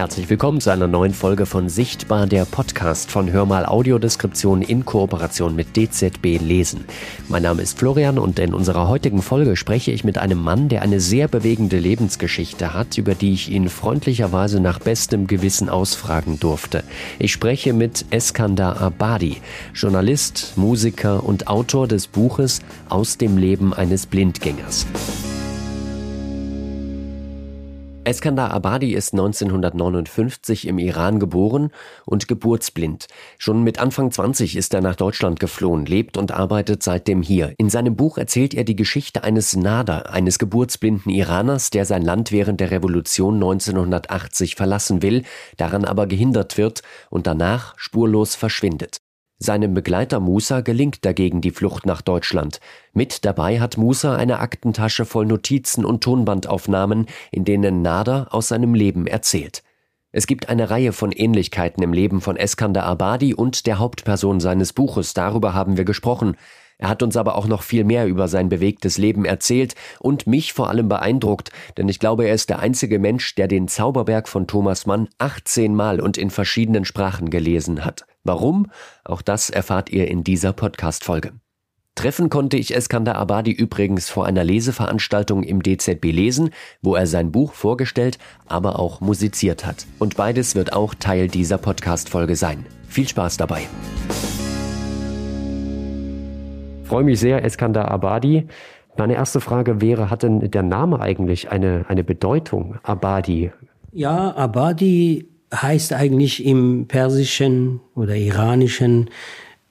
Herzlich willkommen zu einer neuen Folge von Sichtbar, der Podcast von Hörmal Audiodeskription in Kooperation mit DZB Lesen. Mein Name ist Florian und in unserer heutigen Folge spreche ich mit einem Mann, der eine sehr bewegende Lebensgeschichte hat, über die ich ihn freundlicherweise nach bestem Gewissen ausfragen durfte. Ich spreche mit Eskandar Abadi, Journalist, Musiker und Autor des Buches Aus dem Leben eines Blindgängers. Eskandar Abadi ist 1959 im Iran geboren und geburtsblind. Schon mit Anfang 20 ist er nach Deutschland geflohen, lebt und arbeitet seitdem hier. In seinem Buch erzählt er die Geschichte eines Nader, eines geburtsblinden Iraners, der sein Land während der Revolution 1980 verlassen will, daran aber gehindert wird und danach spurlos verschwindet. Seinem Begleiter Musa gelingt dagegen die Flucht nach Deutschland. Mit dabei hat Musa eine Aktentasche voll Notizen und Tonbandaufnahmen, in denen Nader aus seinem Leben erzählt. Es gibt eine Reihe von Ähnlichkeiten im Leben von Eskander Abadi und der Hauptperson seines Buches, darüber haben wir gesprochen. Er hat uns aber auch noch viel mehr über sein bewegtes Leben erzählt und mich vor allem beeindruckt, denn ich glaube, er ist der einzige Mensch, der den Zauberberg von Thomas Mann 18 Mal und in verschiedenen Sprachen gelesen hat. Warum? Auch das erfahrt ihr in dieser Podcast-Folge. Treffen konnte ich Eskander Abadi übrigens vor einer Leseveranstaltung im DZB lesen, wo er sein Buch vorgestellt, aber auch musiziert hat. Und beides wird auch Teil dieser Podcast-Folge sein. Viel Spaß dabei. Freue mich sehr, Eskander Abadi. Meine erste Frage wäre, hat denn der Name eigentlich eine, eine Bedeutung, Abadi? Ja, Abadi heißt eigentlich im persischen oder iranischen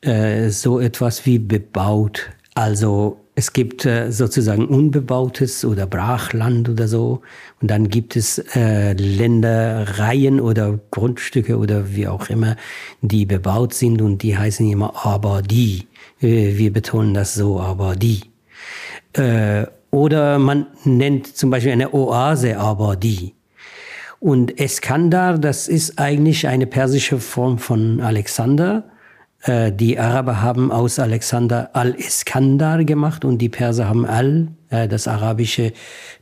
äh, so etwas wie bebaut. Also es gibt äh, sozusagen unbebautes oder Brachland oder so. Und dann gibt es äh, Ländereien oder Grundstücke oder wie auch immer, die bebaut sind und die heißen immer aber die. Äh, wir betonen das so, aber die. Äh, oder man nennt zum Beispiel eine Oase aber die. Und Eskandar, das ist eigentlich eine persische Form von Alexander. Äh, die Araber haben aus Alexander Al-Iskandar gemacht und die Perser haben Al, äh, das arabische,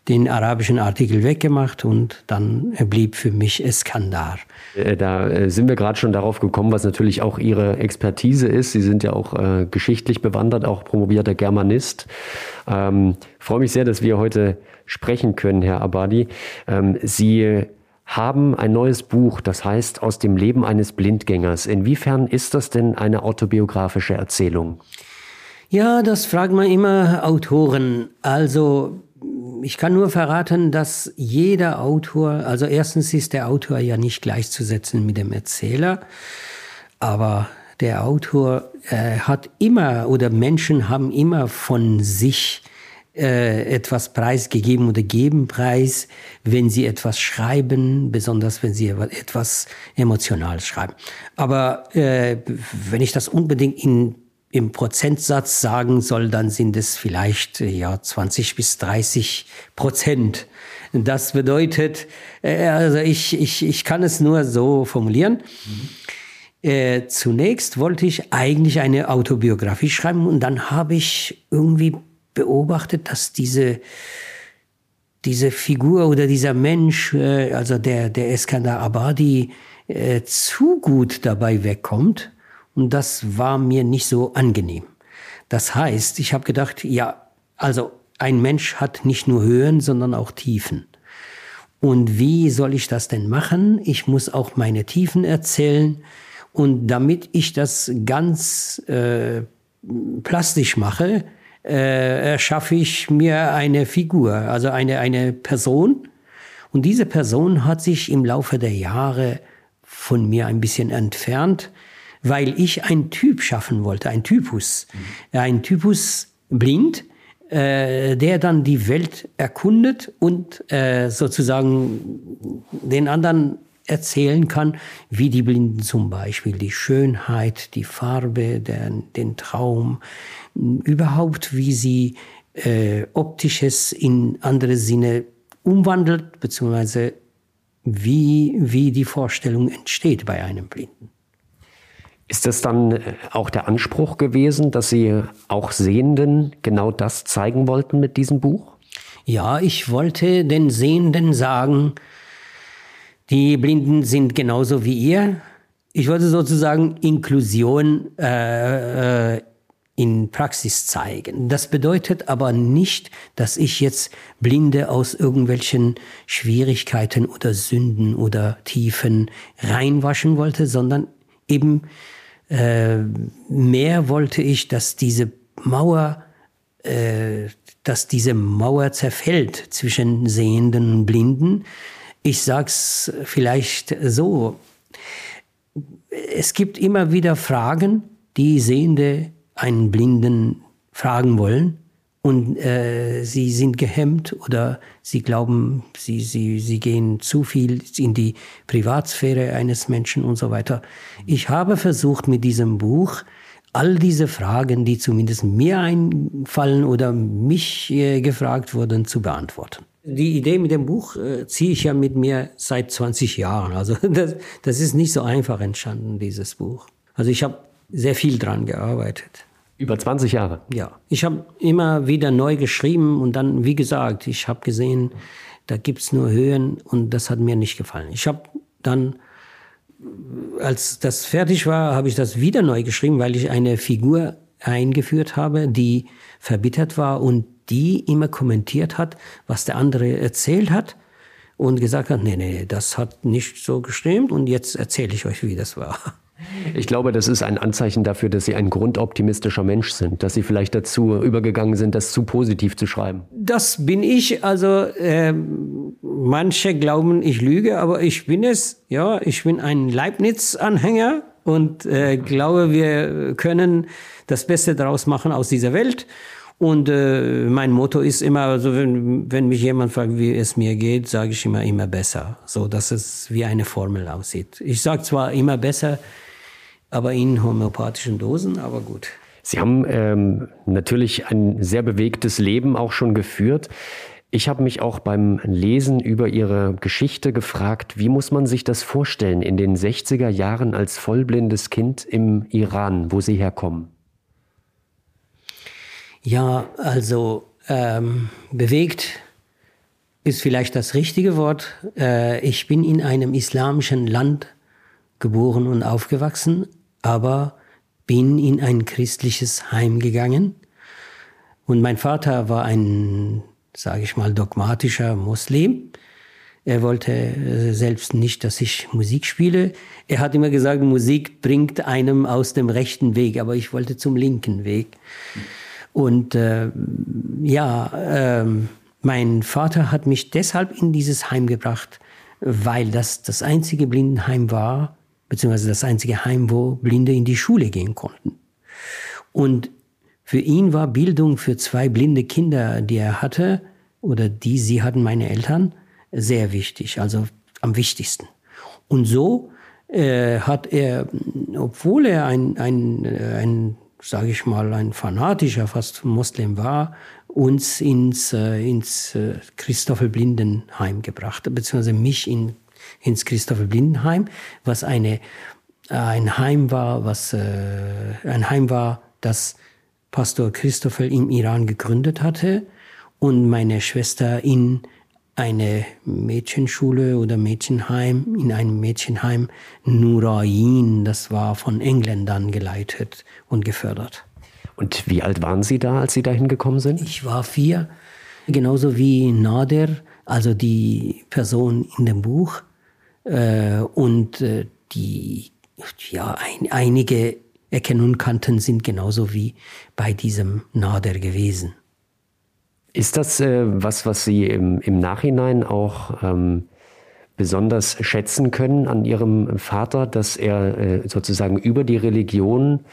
den arabischen Artikel weggemacht und dann blieb für mich Eskandar. Äh, da sind wir gerade schon darauf gekommen, was natürlich auch Ihre Expertise ist. Sie sind ja auch geschichtlich bewandert, auch promovierter Germanist. Ähm, freue mich sehr, dass wir heute sprechen können, Herr Abadi. Ähm, Sie haben ein neues Buch, das heißt Aus dem Leben eines Blindgängers. Inwiefern ist das denn eine autobiografische Erzählung? Ja, das fragen wir immer Autoren. Also ich kann nur verraten, dass jeder Autor, also erstens ist der Autor ja nicht gleichzusetzen mit dem Erzähler, aber der Autor äh, hat immer oder Menschen haben immer von sich äh, etwas preisgegeben oder geben preis, wenn sie etwas schreiben, besonders wenn sie etwas emotional schreiben. Aber äh, wenn ich das unbedingt in im Prozentsatz sagen soll, dann sind es vielleicht ja 20 bis 30 Prozent. Das bedeutet, äh, also ich, ich, ich kann es nur so formulieren. Äh, zunächst wollte ich eigentlich eine Autobiografie schreiben und dann habe ich irgendwie beobachtet, dass diese, diese Figur oder dieser Mensch, äh, also der, der Eskandar Abadi, äh, zu gut dabei wegkommt. Und das war mir nicht so angenehm. Das heißt, ich habe gedacht, ja, also ein Mensch hat nicht nur Höhen, sondern auch Tiefen. Und wie soll ich das denn machen? Ich muss auch meine Tiefen erzählen. Und damit ich das ganz äh, plastisch mache, äh, erschaffe ich mir eine Figur, also eine, eine Person. Und diese Person hat sich im Laufe der Jahre von mir ein bisschen entfernt, weil ich ein Typ schaffen wollte, ein Typus. Mhm. Ein Typus blind, äh, der dann die Welt erkundet und äh, sozusagen den anderen erzählen kann, wie die Blinden zum Beispiel die Schönheit, die Farbe, der, den Traum, überhaupt, wie sie äh, optisches in andere Sinne umwandelt, beziehungsweise wie, wie die Vorstellung entsteht bei einem Blinden. Ist das dann äh, auch der Anspruch gewesen, dass Sie auch Sehenden genau das zeigen wollten mit diesem Buch? Ja, ich wollte den Sehenden sagen, Die Blinden sind genauso wie ihr. Ich wollte sozusagen Inklusion äh, äh, in Praxis zeigen. Das bedeutet aber nicht, dass ich jetzt Blinde aus irgendwelchen Schwierigkeiten oder Sünden oder Tiefen reinwaschen wollte, sondern eben äh, mehr wollte ich, dass diese Mauer, äh, dass diese Mauer zerfällt zwischen Sehenden und Blinden. Ich sag's vielleicht so: Es gibt immer wieder Fragen, die Sehende einen Blinden fragen wollen und äh, sie sind gehemmt oder sie glauben, sie, sie, sie gehen zu viel in die Privatsphäre eines Menschen und so weiter. Ich habe versucht mit diesem Buch all diese Fragen, die zumindest mir einfallen oder mich äh, gefragt wurden, zu beantworten. Die Idee mit dem Buch äh, ziehe ich ja mit mir seit 20 Jahren. Also das, das ist nicht so einfach entstanden, dieses Buch. Also ich habe sehr viel dran gearbeitet. Über 20 Jahre? Ja. Ich habe immer wieder neu geschrieben und dann, wie gesagt, ich habe gesehen, da gibt's nur Höhen und das hat mir nicht gefallen. Ich habe dann, als das fertig war, habe ich das wieder neu geschrieben, weil ich eine Figur eingeführt habe, die verbittert war und die immer kommentiert hat, was der andere erzählt hat und gesagt hat, nee, nee, das hat nicht so gestimmt und jetzt erzähle ich euch, wie das war. Ich glaube, das ist ein Anzeichen dafür, dass Sie ein grundoptimistischer Mensch sind, dass Sie vielleicht dazu übergegangen sind, das zu positiv zu schreiben. Das bin ich. Also äh, manche glauben, ich lüge, aber ich bin es. Ja, ich bin ein Leibniz-Anhänger und äh, glaube, wir können das Beste daraus machen aus dieser Welt. Und äh, mein Motto ist immer, also wenn, wenn mich jemand fragt, wie es mir geht, sage ich immer immer besser, so dass es wie eine Formel aussieht. Ich sage zwar immer besser, aber in homöopathischen Dosen, aber gut. Sie haben ähm, natürlich ein sehr bewegtes Leben auch schon geführt. Ich habe mich auch beim Lesen über Ihre Geschichte gefragt, wie muss man sich das vorstellen in den 60er Jahren als vollblindes Kind im Iran, wo Sie herkommen? Ja, also ähm, bewegt ist vielleicht das richtige Wort. Äh, ich bin in einem islamischen Land geboren und aufgewachsen, aber bin in ein christliches Heim gegangen. Und mein Vater war ein, sage ich mal, dogmatischer Muslim. Er wollte äh, selbst nicht, dass ich Musik spiele. Er hat immer gesagt, Musik bringt einem aus dem rechten Weg, aber ich wollte zum linken Weg. Und äh, ja, äh, mein Vater hat mich deshalb in dieses Heim gebracht, weil das das einzige Blindenheim war, beziehungsweise das einzige Heim, wo Blinde in die Schule gehen konnten. Und für ihn war Bildung für zwei blinde Kinder, die er hatte, oder die sie hatten, meine Eltern, sehr wichtig, also am wichtigsten. Und so äh, hat er, obwohl er ein, ein, ein sage ich mal, ein fanatischer, fast Moslem war, uns ins, äh, ins äh, Blindenheim gebracht, beziehungsweise mich in ins Christopher Blindenheim, was eine, ein Heim war, was äh, ein Heim war, das Pastor Christopher im Iran gegründet hatte und meine Schwester in eine Mädchenschule oder Mädchenheim, in einem Mädchenheim Nurain, das war von Engländern geleitet und gefördert. Und wie alt waren Sie da, als Sie dahin gekommen sind? Ich war vier, genauso wie Nader, also die Person in dem Buch. Äh, und äh, die, ja, ein, einige Ecken und Kanten sind genauso wie bei diesem Nader gewesen. Ist das äh, was, was Sie im, im Nachhinein auch ähm, besonders schätzen können an Ihrem Vater, dass er äh, sozusagen über die Religion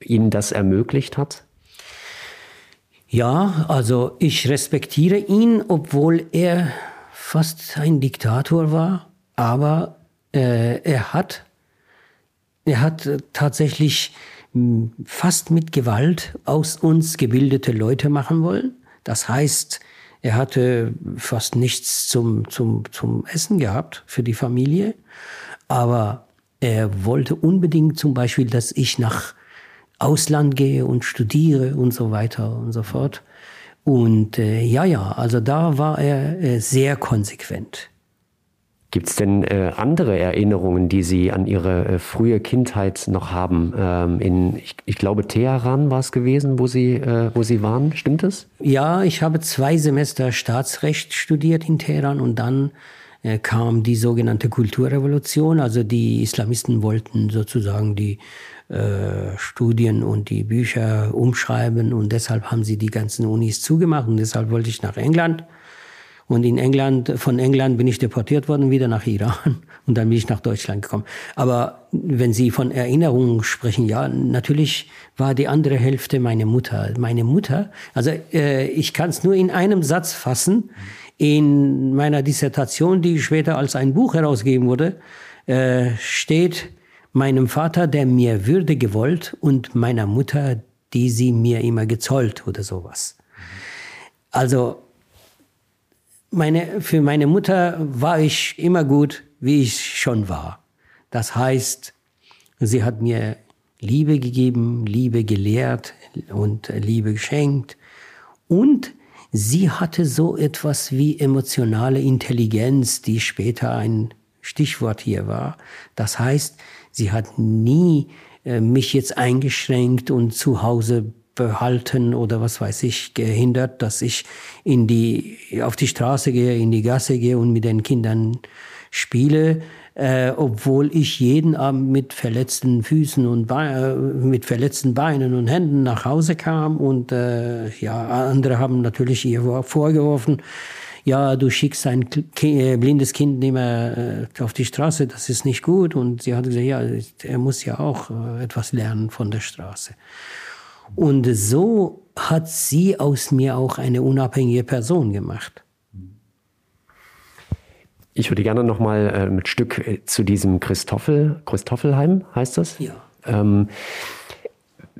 Ihnen das ermöglicht hat? Ja, also ich respektiere ihn, obwohl er fast ein Diktator war aber äh, er hat, er hat tatsächlich hm, fast mit Gewalt aus uns gebildete Leute machen wollen. Das heißt, er hatte fast nichts zum, zum, zum Essen gehabt für die Familie, aber er wollte unbedingt zum Beispiel, dass ich nach Ausland gehe und studiere und so weiter und so fort. Und äh, ja, ja, also da war er äh, sehr konsequent. Gibt es denn äh, andere Erinnerungen, die Sie an Ihre äh, frühe Kindheit noch haben? Ähm, in, ich, ich, glaube, Teheran war es gewesen, wo Sie, äh, wo Sie waren. Stimmt es? Ja, ich habe zwei Semester Staatsrecht studiert in Teheran und dann äh, kam die sogenannte Kulturrevolution. Also die Islamisten wollten sozusagen die äh, Studien und die Bücher umschreiben und deshalb haben sie die ganzen Unis zugemacht und deshalb wollte ich nach England und in England, von England bin ich deportiert worden, wieder nach Iran. Und dann bin ich nach Deutschland gekommen. Aber wenn Sie von Erinnerungen sprechen, ja, natürlich war die andere Hälfte meine Mutter. Meine Mutter, also äh, ich kann es nur in einem Satz fassen. In meiner Dissertation, die später als ein Buch herausgegeben wurde, äh, steht meinem Vater, der mir Würde gewollt und meiner Mutter, die sie mir immer gezollt oder sowas. Also meine, für meine Mutter war ich immer gut, wie ich schon war. Das heißt, sie hat mir Liebe gegeben, Liebe gelehrt und Liebe geschenkt. Und sie hatte so etwas wie emotionale Intelligenz, die später ein Stichwort hier war. Das heißt, sie hat nie äh, mich jetzt eingeschränkt und zu Hause behalten oder was weiß ich, gehindert, dass ich in die, auf die Straße gehe, in die Gasse gehe und mit den Kindern spiele, äh, obwohl ich jeden Abend mit verletzten Füßen und Be äh, mit verletzten Beinen und Händen nach Hause kam und äh, ja, andere haben natürlich ihr vorgeworfen, ja, du schickst ein äh, blindes Kind nicht mehr äh, auf die Straße, das ist nicht gut. Und sie hat gesagt, ja, er muss ja auch etwas lernen von der Straße. Und so hat sie aus mir auch eine unabhängige Person gemacht. Ich würde gerne noch mal äh, mit Stück äh, zu diesem Christoffel, Christoffelheim heißt das? Ja. Ähm,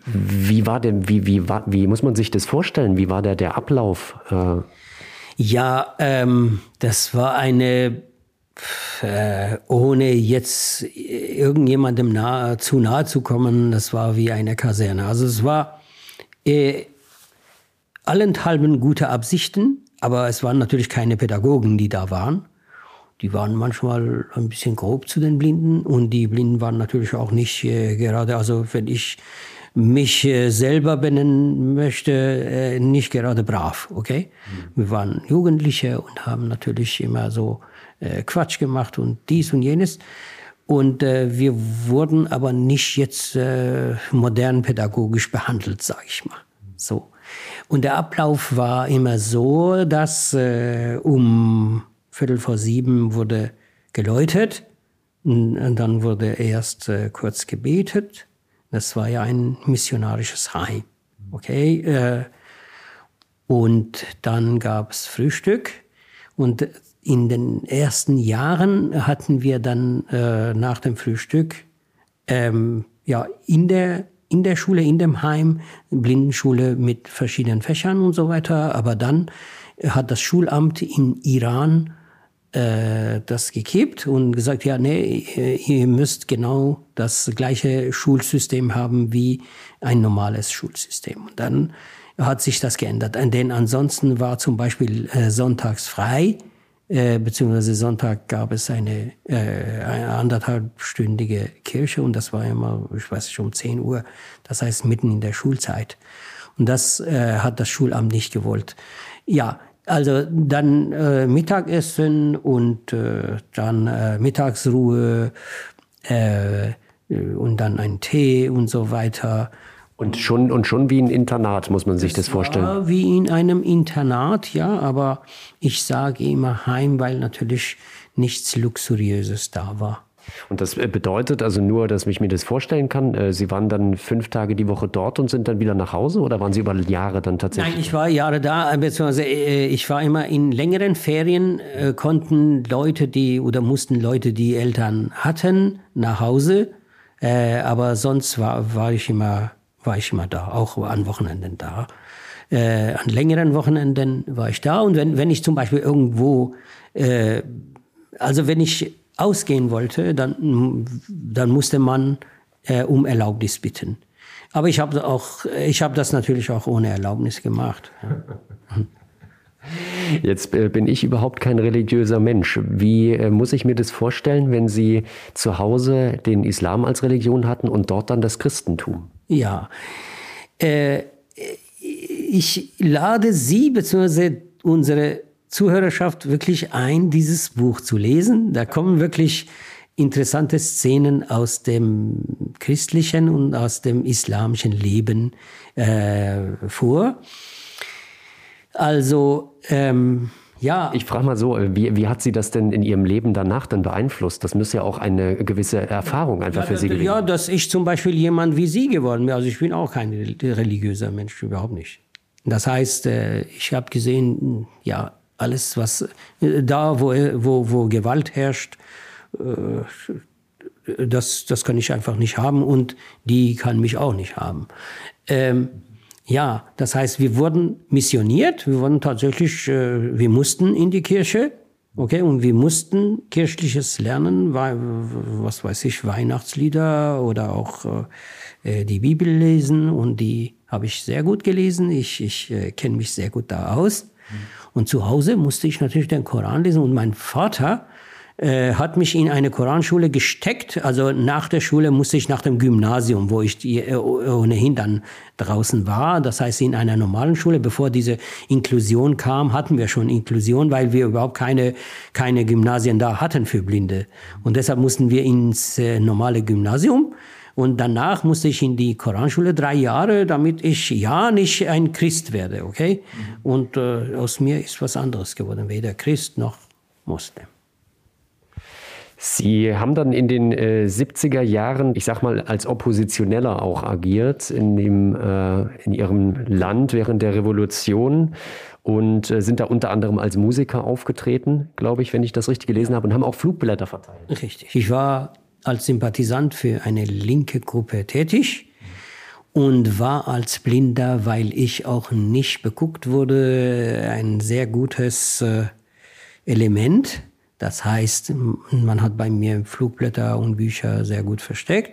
wie war denn, wie, wie, war, wie muss man sich das vorstellen? Wie war der, der Ablauf? Äh? Ja, ähm, das war eine äh, ohne jetzt irgendjemandem nahe, zu nahe zu kommen, das war wie eine Kaserne. Also es war äh, allenthalben gute Absichten, aber es waren natürlich keine Pädagogen, die da waren. Die waren manchmal ein bisschen grob zu den Blinden und die Blinden waren natürlich auch nicht äh, gerade, also wenn ich mich äh, selber benennen möchte, äh, nicht gerade brav, okay? Mhm. Wir waren Jugendliche und haben natürlich immer so äh, Quatsch gemacht und dies und jenes. Und äh, wir wurden aber nicht jetzt äh, modern pädagogisch behandelt, sage ich mal. So. Und der Ablauf war immer so, dass äh, um Viertel vor sieben wurde geläutet und dann wurde erst äh, kurz gebetet. Das war ja ein missionarisches Heim. Okay? Äh, und dann gab es Frühstück und in den ersten Jahren hatten wir dann äh, nach dem Frühstück ähm, ja in der in der Schule, in dem Heim, Blindenschule mit verschiedenen Fächern und so weiter. Aber dann hat das Schulamt in Iran äh, das gekippt und gesagt, ja, nee, ihr müsst genau das gleiche Schulsystem haben wie ein normales Schulsystem. Und dann hat sich das geändert. Denn ansonsten war zum Beispiel äh, sonntags frei äh, beziehungsweise Sonntag gab es eine, äh, eine anderthalbstündige Kirche und das war immer, ich weiß nicht, um 10 Uhr, das heißt mitten in der Schulzeit. Und das äh, hat das Schulamt nicht gewollt. Ja, also dann äh, Mittagessen und äh, dann äh, Mittagsruhe äh, und dann ein Tee und so weiter. Und schon, und schon wie ein Internat, muss man sich das, das vorstellen. War wie in einem Internat, ja, aber ich sage immer Heim, weil natürlich nichts Luxuriöses da war. Und das bedeutet also nur, dass ich mir das vorstellen kann, äh, Sie waren dann fünf Tage die Woche dort und sind dann wieder nach Hause oder waren Sie über Jahre dann tatsächlich? Nein, ich war Jahre da, beziehungsweise äh, ich war immer in längeren Ferien, äh, konnten Leute, die oder mussten Leute, die Eltern hatten, nach Hause. Aber sonst war, war ich immer war ich immer da, auch an Wochenenden da. Äh, an längeren Wochenenden war ich da und wenn, wenn ich zum Beispiel irgendwo, äh, also wenn ich ausgehen wollte, dann, dann musste man äh, um Erlaubnis bitten. Aber ich habe auch, ich habe das natürlich auch ohne Erlaubnis gemacht. Jetzt äh, bin ich überhaupt kein religiöser Mensch. Wie äh, muss ich mir das vorstellen, wenn Sie zu Hause den Islam als Religion hatten und dort dann das Christentum? Ja, äh, ich lade Sie bzw. unsere Zuhörerschaft wirklich ein, dieses Buch zu lesen. Da kommen wirklich interessante Szenen aus dem christlichen und aus dem islamischen Leben äh, vor. Also ähm, ja. Ich frage mal so, wie, wie hat Sie das denn in Ihrem Leben danach dann beeinflusst? Das muss ja auch eine gewisse Erfahrung einfach ja, für Sie gewesen Ja, dass ich zum Beispiel jemand wie Sie geworden bin. Also ich bin auch kein religiöser Mensch, überhaupt nicht. Das heißt, äh, ich habe gesehen, ja, alles, was äh, da, wo, wo, wo Gewalt herrscht, äh, das, das kann ich einfach nicht haben und die kann mich auch nicht haben. Ähm, ja, das heißt, wir wurden missioniert, wir wurden tatsächlich, äh, wir mussten in die Kirche, okay, und wir mussten kirchliches lernen, was weiß ich, Weihnachtslieder oder auch äh, die Bibel lesen und die habe ich sehr gut gelesen, ich, ich äh, kenne mich sehr gut da aus. Und zu Hause musste ich natürlich den Koran lesen und mein Vater, äh, hat mich in eine Koranschule gesteckt. Also nach der Schule musste ich nach dem Gymnasium, wo ich die, äh, ohnehin dann draußen war. Das heißt, in einer normalen Schule, bevor diese Inklusion kam, hatten wir schon Inklusion, weil wir überhaupt keine, keine Gymnasien da hatten für Blinde. Und deshalb mussten wir ins äh, normale Gymnasium. Und danach musste ich in die Koranschule drei Jahre, damit ich ja nicht ein Christ werde, okay? Mhm. Und äh, aus mir ist was anderes geworden, weder Christ noch Muslim. Sie haben dann in den äh, 70er Jahren, ich sag mal, als Oppositioneller auch agiert in, dem, äh, in Ihrem Land während der Revolution und äh, sind da unter anderem als Musiker aufgetreten, glaube ich, wenn ich das richtig gelesen habe, und haben auch Flugblätter verteilt. Richtig. Ich war als Sympathisant für eine linke Gruppe tätig und war als Blinder, weil ich auch nicht beguckt wurde, ein sehr gutes äh, Element das heißt, man hat bei mir Flugblätter und Bücher sehr gut versteckt.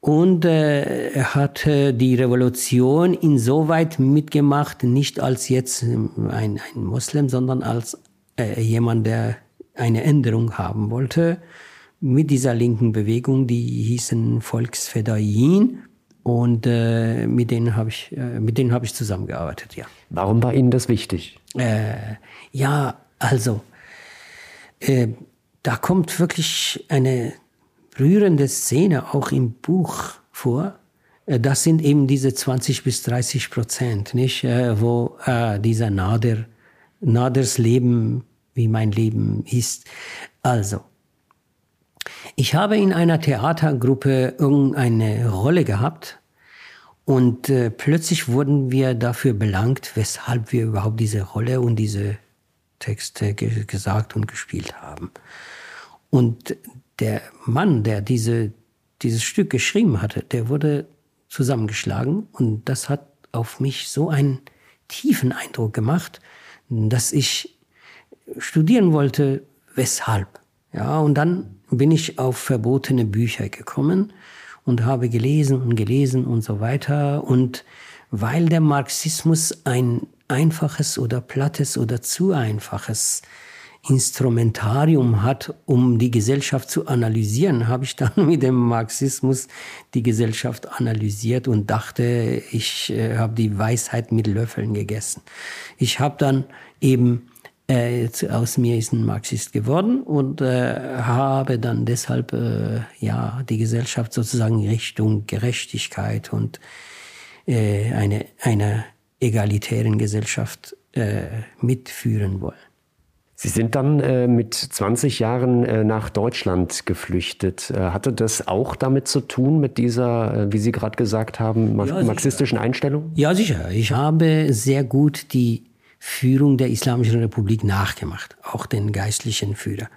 Und äh, er hat äh, die Revolution insoweit mitgemacht, nicht als jetzt ein, ein Moslem, sondern als äh, jemand, der eine Änderung haben wollte. Mit dieser linken Bewegung, die hießen Volksfedayin. Und äh, mit denen habe ich, äh, mit denen habe ich zusammengearbeitet, ja. Warum war Ihnen das wichtig? Äh, ja, also äh, da kommt wirklich eine rührende Szene auch im Buch vor. Äh, das sind eben diese 20 bis 30 Prozent, nicht, äh, wo äh, dieser Nader, Naders Leben, wie mein Leben ist. Also, ich habe in einer Theatergruppe irgendeine Rolle gehabt und äh, plötzlich wurden wir dafür belangt, weshalb wir überhaupt diese Rolle und diese Texte ge gesagt und gespielt haben. Und der Mann, der diese, dieses Stück geschrieben hatte, der wurde zusammengeschlagen und das hat auf mich so einen tiefen Eindruck gemacht, dass ich studieren wollte, weshalb. Ja, und dann bin ich auf verbotene Bücher gekommen und habe gelesen und gelesen und so weiter. Und weil der Marxismus ein einfaches oder plattes oder zu einfaches Instrumentarium hat, um die Gesellschaft zu analysieren, habe ich dann mit dem Marxismus die Gesellschaft analysiert und dachte, ich äh, habe die Weisheit mit Löffeln gegessen. Ich habe dann eben äh, aus mir ist ein Marxist geworden und äh, habe dann deshalb äh, ja die Gesellschaft sozusagen Richtung Gerechtigkeit und äh, eine eine egalitären Gesellschaft äh, mitführen wollen. Sie sind dann äh, mit 20 Jahren äh, nach Deutschland geflüchtet. Äh, hatte das auch damit zu tun, mit dieser, äh, wie Sie gerade gesagt haben, ma ja, marxistischen Einstellung? Ja, sicher. Ich habe sehr gut die Führung der Islamischen Republik nachgemacht, auch den geistlichen Führer.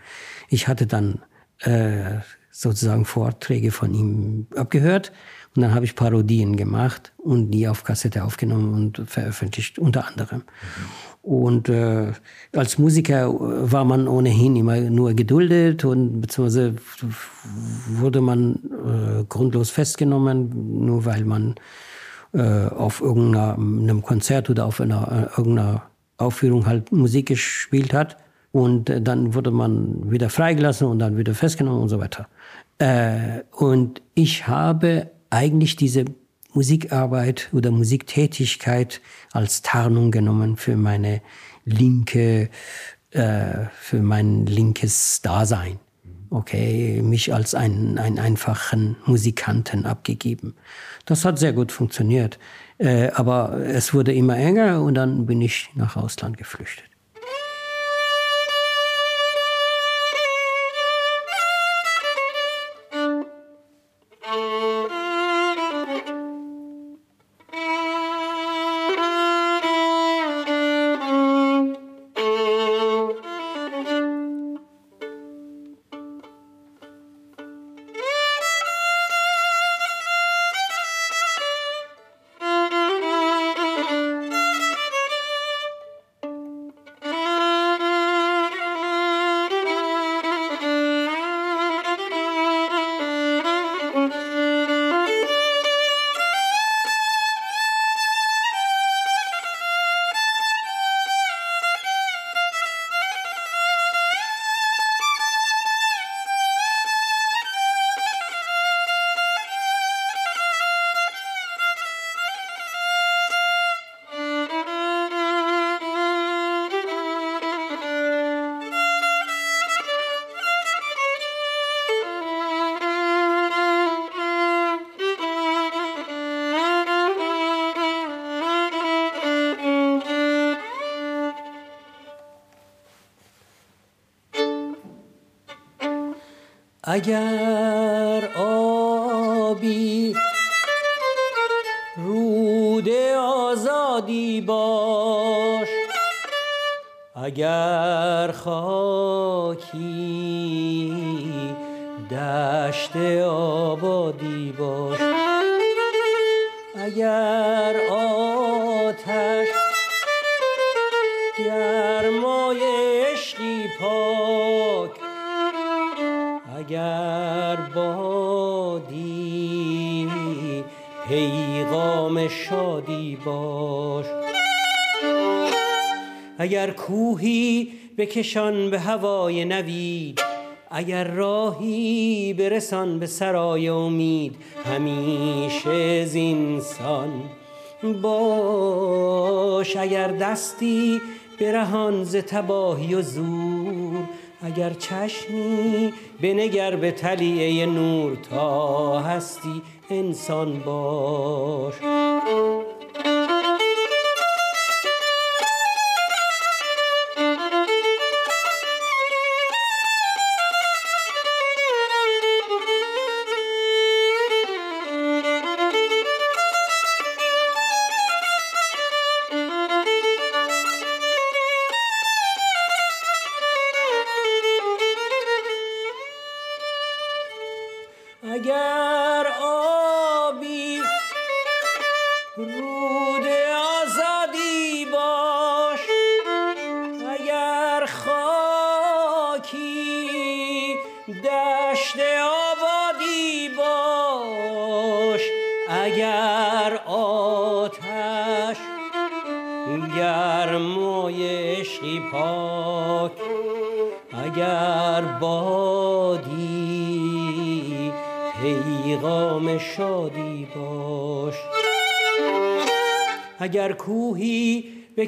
Ich hatte dann äh, sozusagen Vorträge von ihm abgehört und dann habe ich Parodien gemacht und die auf Kassette aufgenommen und veröffentlicht, unter anderem. Mhm. Und äh, als Musiker war man ohnehin immer nur geduldet und beziehungsweise wurde man äh, grundlos festgenommen, nur weil man äh, auf irgendeinem Konzert oder auf einer, äh, irgendeiner Aufführung halt Musik gespielt hat. Und äh, dann wurde man wieder freigelassen und dann wieder festgenommen und so weiter. Äh, und ich habe eigentlich diese Musikarbeit oder Musiktätigkeit als Tarnung genommen für meine linke, äh, für mein linkes Dasein. Okay, mich als einen, einen einfachen Musikanten abgegeben. Das hat sehr gut funktioniert. Aber es wurde immer enger und dann bin ich nach Ausland geflüchtet. اگر آبی رود آزادی باش اگر خاکی دشت آبادی باش. شادی باش. اگر کوهی بکشان به هوای نوید اگر راهی برسان به سرای امید همیشه زینسان باش. اگر دستی برهان ز تباهی و زور اگر چشمی بنگر به تلیه نور تا هستی انسان باش. Thank you.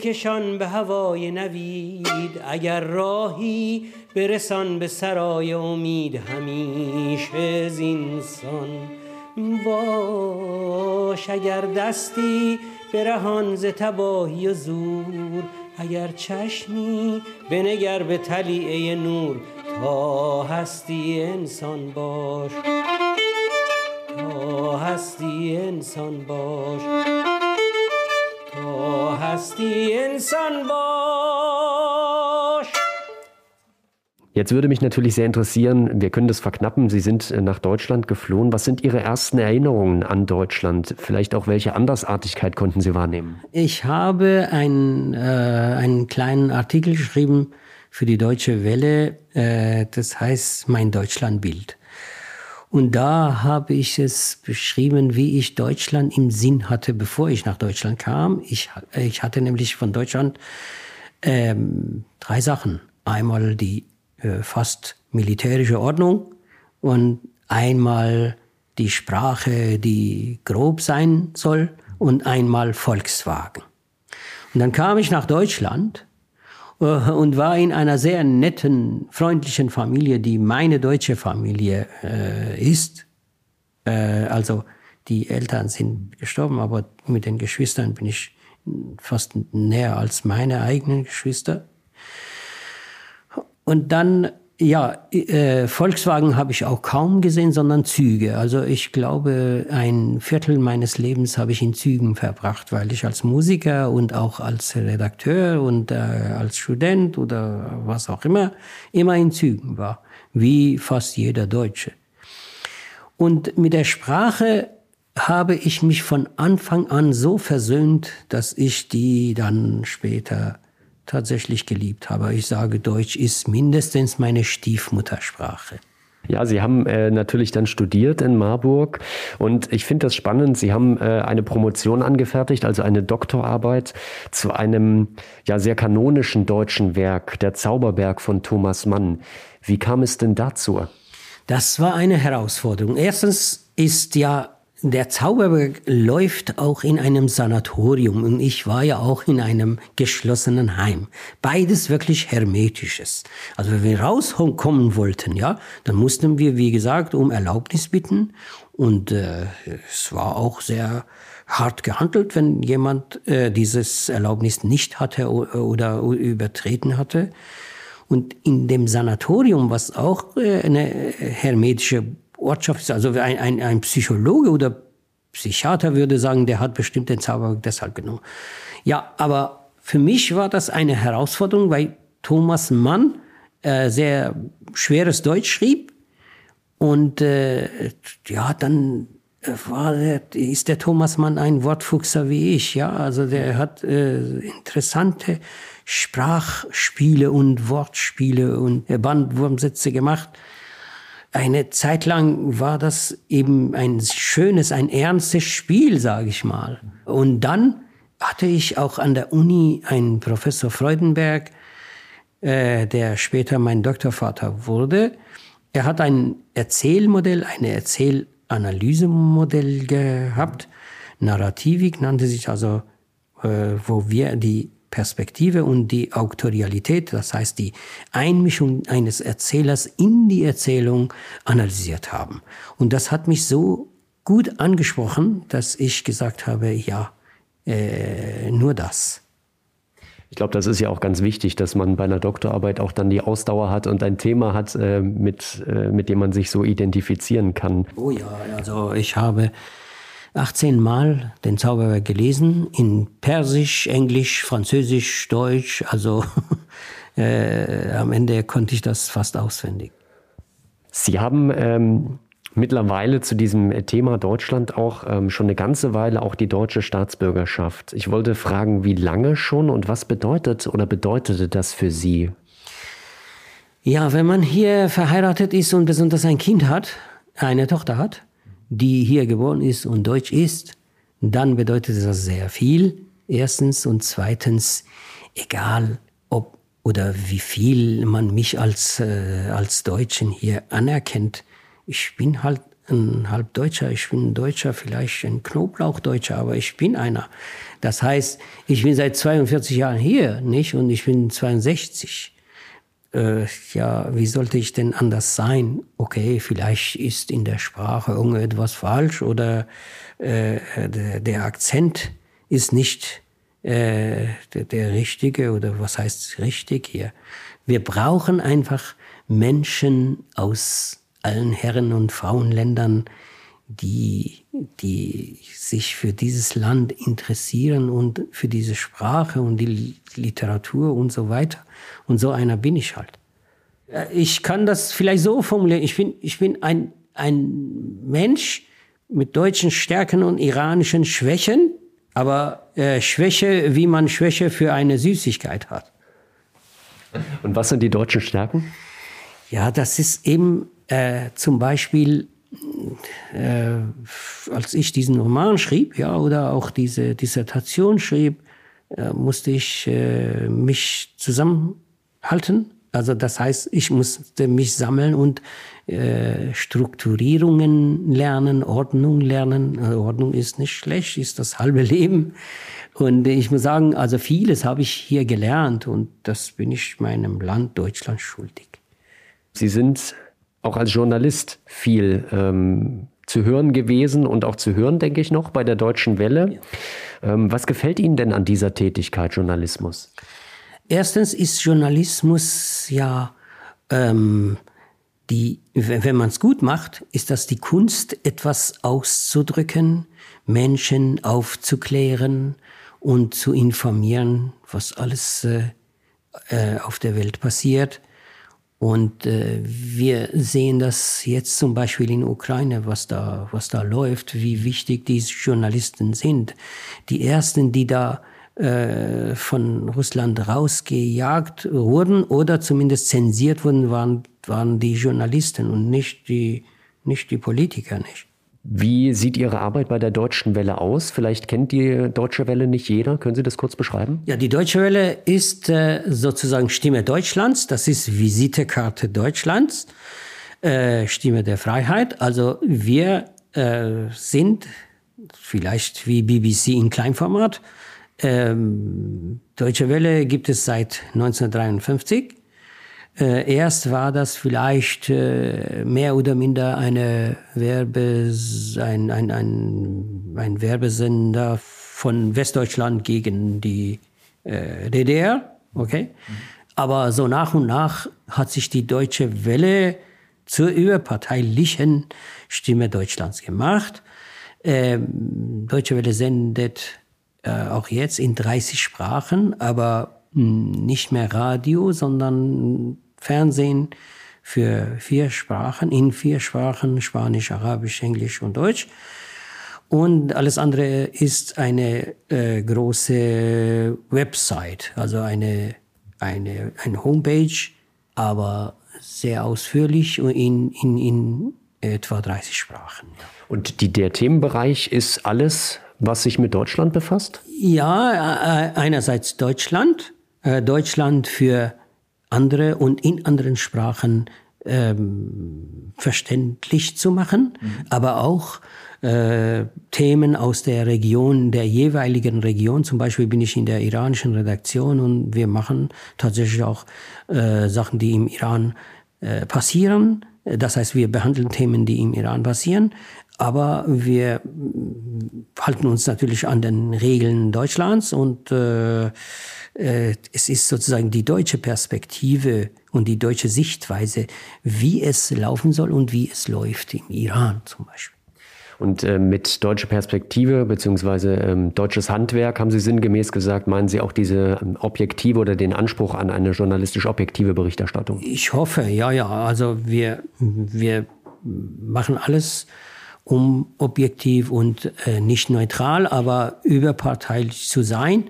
بکشان به هوای نوید اگر راهی برسان به سرای امید همیشه زینسان. باش اگر دستی برهان ز تباهی و زور اگر چشمی بنگر به تلیعه نور تا هستی انسان باش. تا هستی انسان باش. هستی انسان باش. Jetzt würde mich natürlich sehr interessieren, wir können das verknappen, Sie sind äh, nach Deutschland geflohen. Was sind Ihre ersten Erinnerungen an Deutschland? Vielleicht auch welche Andersartigkeit konnten Sie wahrnehmen? Ich habe ein, äh, einen kleinen Artikel geschrieben für die Deutsche Welle, äh, das heißt Mein Deutschlandbild. Und da habe ich es beschrieben, wie ich Deutschland im Sinn hatte, bevor ich nach Deutschland kam. Ich, ich hatte nämlich von Deutschland Ähm, drei Sachen. Einmal die äh, fast militärische Ordnung und einmal die Sprache, die grob sein soll und einmal Volkswagen. Und dann kam ich nach Deutschland und war in einer sehr netten, freundlichen Familie, die meine deutsche Familie äh, ist. Äh, also die Eltern sind gestorben, aber mit den Geschwistern bin ich fast näher als meine eigenen Geschwister. Und dann ja, äh, Volkswagen habe ich auch kaum gesehen, sondern Züge. Also ich glaube, ein Viertel meines Lebens habe ich in Zügen verbracht, weil ich als Musiker und auch als Redakteur und äh, als Student oder was auch immer immer in Zügen war, wie fast jeder Deutsche. Und mit der Sprache habe ich mich von Anfang an so versöhnt, dass ich die dann später tatsächlich geliebt habe. Ich sage, Deutsch ist mindestens meine Stiefmuttersprache. Ja, Sie haben äh, natürlich dann studiert in Marburg und ich finde das spannend. Sie haben äh, eine Promotion angefertigt, also eine Doktorarbeit zu einem ja sehr kanonischen deutschen Werk, der Zauberberg von Thomas Mann. Wie kam es denn dazu? Das war eine Herausforderung. Erstens ist ja der Zauberberg läuft auch in einem Sanatorium und ich war ja auch in einem geschlossenen Heim. Beides wirklich hermetisches. Also wenn wir rauskommen wollten, ja, dann mussten wir, wie gesagt, um Erlaubnis bitten und äh, es war auch sehr hart gehandelt, wenn jemand äh, dieses Erlaubnis nicht hatte oder übertreten hatte. Und in dem Sanatorium, was auch äh, eine hermetische Ortschaft also ein, ein, ein Psychologe oder Psychiater würde sagen, der hat bestimmt den Zauberberg deshalb genommen. Ja, aber für mich war das eine Herausforderung, weil Thomas Mann äh, sehr schweres Deutsch schrieb und äh, ja, dann äh, war der, ist der Thomas Mann ein Wortfuchser wie ich, ja, also der hat äh, interessante Sprachspiele und Wortspiele und Bandwurmsätze gemacht eine Zeit lang war das eben ein schönes, ein ernstes Spiel, sage ich mal. Und dann hatte ich auch an der Uni einen Professor Freudenberg, äh, der später mein Doktorvater wurde. Er hat ein Erzählmodell, eine Erzählanalysemodell gehabt. Narrativik nannte sich also, äh, wo wir die Perspektive und die Auktorialität, das heißt die Einmischung eines Erzählers in die Erzählung analysiert haben. Und das hat mich so gut angesprochen, dass ich gesagt habe, ja, äh, nur das. Ich glaube, das ist ja auch ganz wichtig, dass man bei einer Doktorarbeit auch dann die Ausdauer hat und ein Thema hat, äh, mit, äh, mit dem man sich so identifizieren kann. Oh ja, also ich habe 18 Mal den Zauberer gelesen, in Persisch, Englisch, Französisch, Deutsch, also äh, am Ende konnte ich das fast auswendig. Sie haben ähm, mittlerweile zu diesem Thema Deutschland auch ähm, schon eine ganze Weile auch die deutsche Staatsbürgerschaft. Ich wollte fragen, wie lange schon und was bedeutet oder bedeutete das für Sie? Ja, wenn man hier verheiratet ist und besonders ein Kind hat, eine Tochter hat, die hier geboren ist und deutsch ist, dann bedeutet das sehr viel. Erstens und zweitens, egal ob oder wie viel man mich als, äh, als Deutschen hier anerkennt, ich bin halt ein Halbdeutscher, ich bin ein Deutscher, vielleicht ein Knoblauchdeutscher, aber ich bin einer. Das heißt, ich bin seit 42 Jahren hier, nicht? Und ich bin 62 äh, ja, wie sollte ich denn anders sein? Okay, vielleicht ist in der Sprache irgendetwas falsch oder äh, der, Akzent ist nicht äh, der, der richtige oder was heißt richtig hier? Wir brauchen einfach Menschen aus allen Herren- und Frauenländern, die, die sich für dieses Land interessieren und für diese Sprache und die Literatur und so weiter. Und so einer bin ich halt. Ich kann das vielleicht so formulieren. Ich bin, ich bin ein, ein Mensch mit deutschen Stärken und iranischen Schwächen, aber äh, Schwäche, wie man Schwäche für eine Süßigkeit hat. Und was sind die deutschen Stärken? Ja, das ist eben äh, zum Beispiel, äh, als ich diesen Roman schrieb, ja, oder auch diese Dissertation schrieb, äh, musste ich äh, mich zusammenhalten. Also das heißt, ich musste mich sammeln und äh, Strukturierungen lernen, Ordnung lernen. Also Ordnung ist nicht schlecht, ist das halbe Leben. Und ich muss sagen, also vieles habe ich hier gelernt und das bin ich meinem Land Deutschland schuldig. Sie sind auch als Journalist viel ähm, zu hören gewesen und auch zu hören, denke ich noch, bei der Deutschen Welle. Ja. Ähm, was gefällt Ihnen denn an dieser Tätigkeit Journalismus? Erstens ist Journalismus ja, ähm, die, wenn man es gut macht, ist das die Kunst, etwas auszudrücken, Menschen aufzuklären und zu informieren, was alles äh, äh, auf der Welt passiert. Und äh, wir sehen das jetzt zum Beispiel in Ukraine, was da, was da läuft, wie wichtig diese Journalisten sind. Die ersten, die da äh, von Russland rausgejagt wurden oder zumindest zensiert wurden, waren, waren die Journalisten und nicht die, nicht die Politiker nicht. Wie sieht Ihre Arbeit bei der Deutschen Welle aus? Vielleicht kennt die Deutsche Welle nicht jeder. Können Sie das kurz beschreiben? Ja, die Deutsche Welle ist äh, sozusagen Stimme Deutschlands. Das ist Visitekarte Deutschlands, äh, Stimme der Freiheit. Also wir äh, sind vielleicht wie BBC in Kleinformat. Ähm, Deutsche Welle gibt es seit 1953. Äh, erst war das vielleicht äh, mehr oder minder eine Werbe, ein, ein, ein, ein Werbesender von Westdeutschland gegen die äh, DDR. Okay? Aber so nach und nach hat sich die Deutsche Welle zur überparteilichen Stimme Deutschlands gemacht. Ähm, Deutsche Welle sendet äh, auch jetzt in 30 Sprachen, aber nicht mehr Radio, sondern Fernsehen für vier Sprachen, in vier Sprachen, Spanisch, Arabisch, Englisch und Deutsch. Und alles andere ist eine äh, große Website, also eine, eine, eine Homepage, aber sehr ausführlich in, in, in etwa 30 Sprachen. Und die, der Themenbereich ist alles, was sich mit Deutschland befasst? Ja, äh, einerseits Deutschland, äh, Deutschland für andere und in anderen Sprachen ähm, verständlich zu machen, mhm. aber auch äh, Themen aus der Region, der jeweiligen Region. Zum Beispiel bin ich in der iranischen Redaktion und wir machen tatsächlich auch äh, Sachen, die im Iran äh, passieren. Das heißt, wir behandeln Themen, die im Iran passieren, aber wir halten uns natürlich an den Regeln Deutschlands und äh, äh, es ist sozusagen die deutsche Perspektive und die deutsche Sichtweise, wie es laufen soll und wie es läuft im Iran zum Beispiel. Und äh, mit deutscher Perspektive beziehungsweise ähm, deutsches Handwerk haben Sie sinngemäß gesagt, meinen Sie auch diese ähm, objektive oder den Anspruch an eine journalistisch objektive Berichterstattung? Ich hoffe, ja, ja. Also wir, wir machen alles, um objektiv und äh, nicht neutral, aber überparteilich zu sein.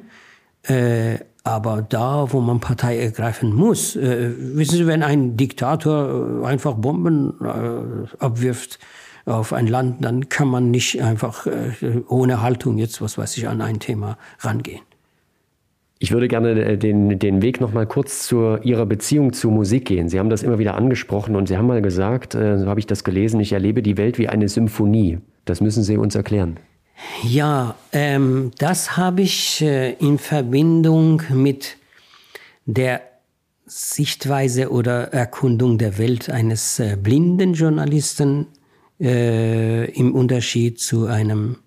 Äh, aber da, wo man Partei ergreifen muss, äh, wissen Sie, wenn ein Diktator äh, einfach Bomben äh, abwirft auf ein Land, dann kann man nicht einfach äh, ohne Haltung jetzt, was weiß ich, an ein Thema rangehen. Ich würde gerne äh, den, den Weg noch mal kurz zu Ihrer Beziehung zu Musik gehen. Sie haben das immer wieder angesprochen und Sie haben mal gesagt, äh, so habe ich das gelesen, ich erlebe die Welt wie eine Symphonie. Das müssen Sie uns erklären. Ja, ähm, das habe ich äh, in Verbindung mit der Sichtweise oder Erkundung der Welt eines blinden Journalisten äh, im Unterschied zu einem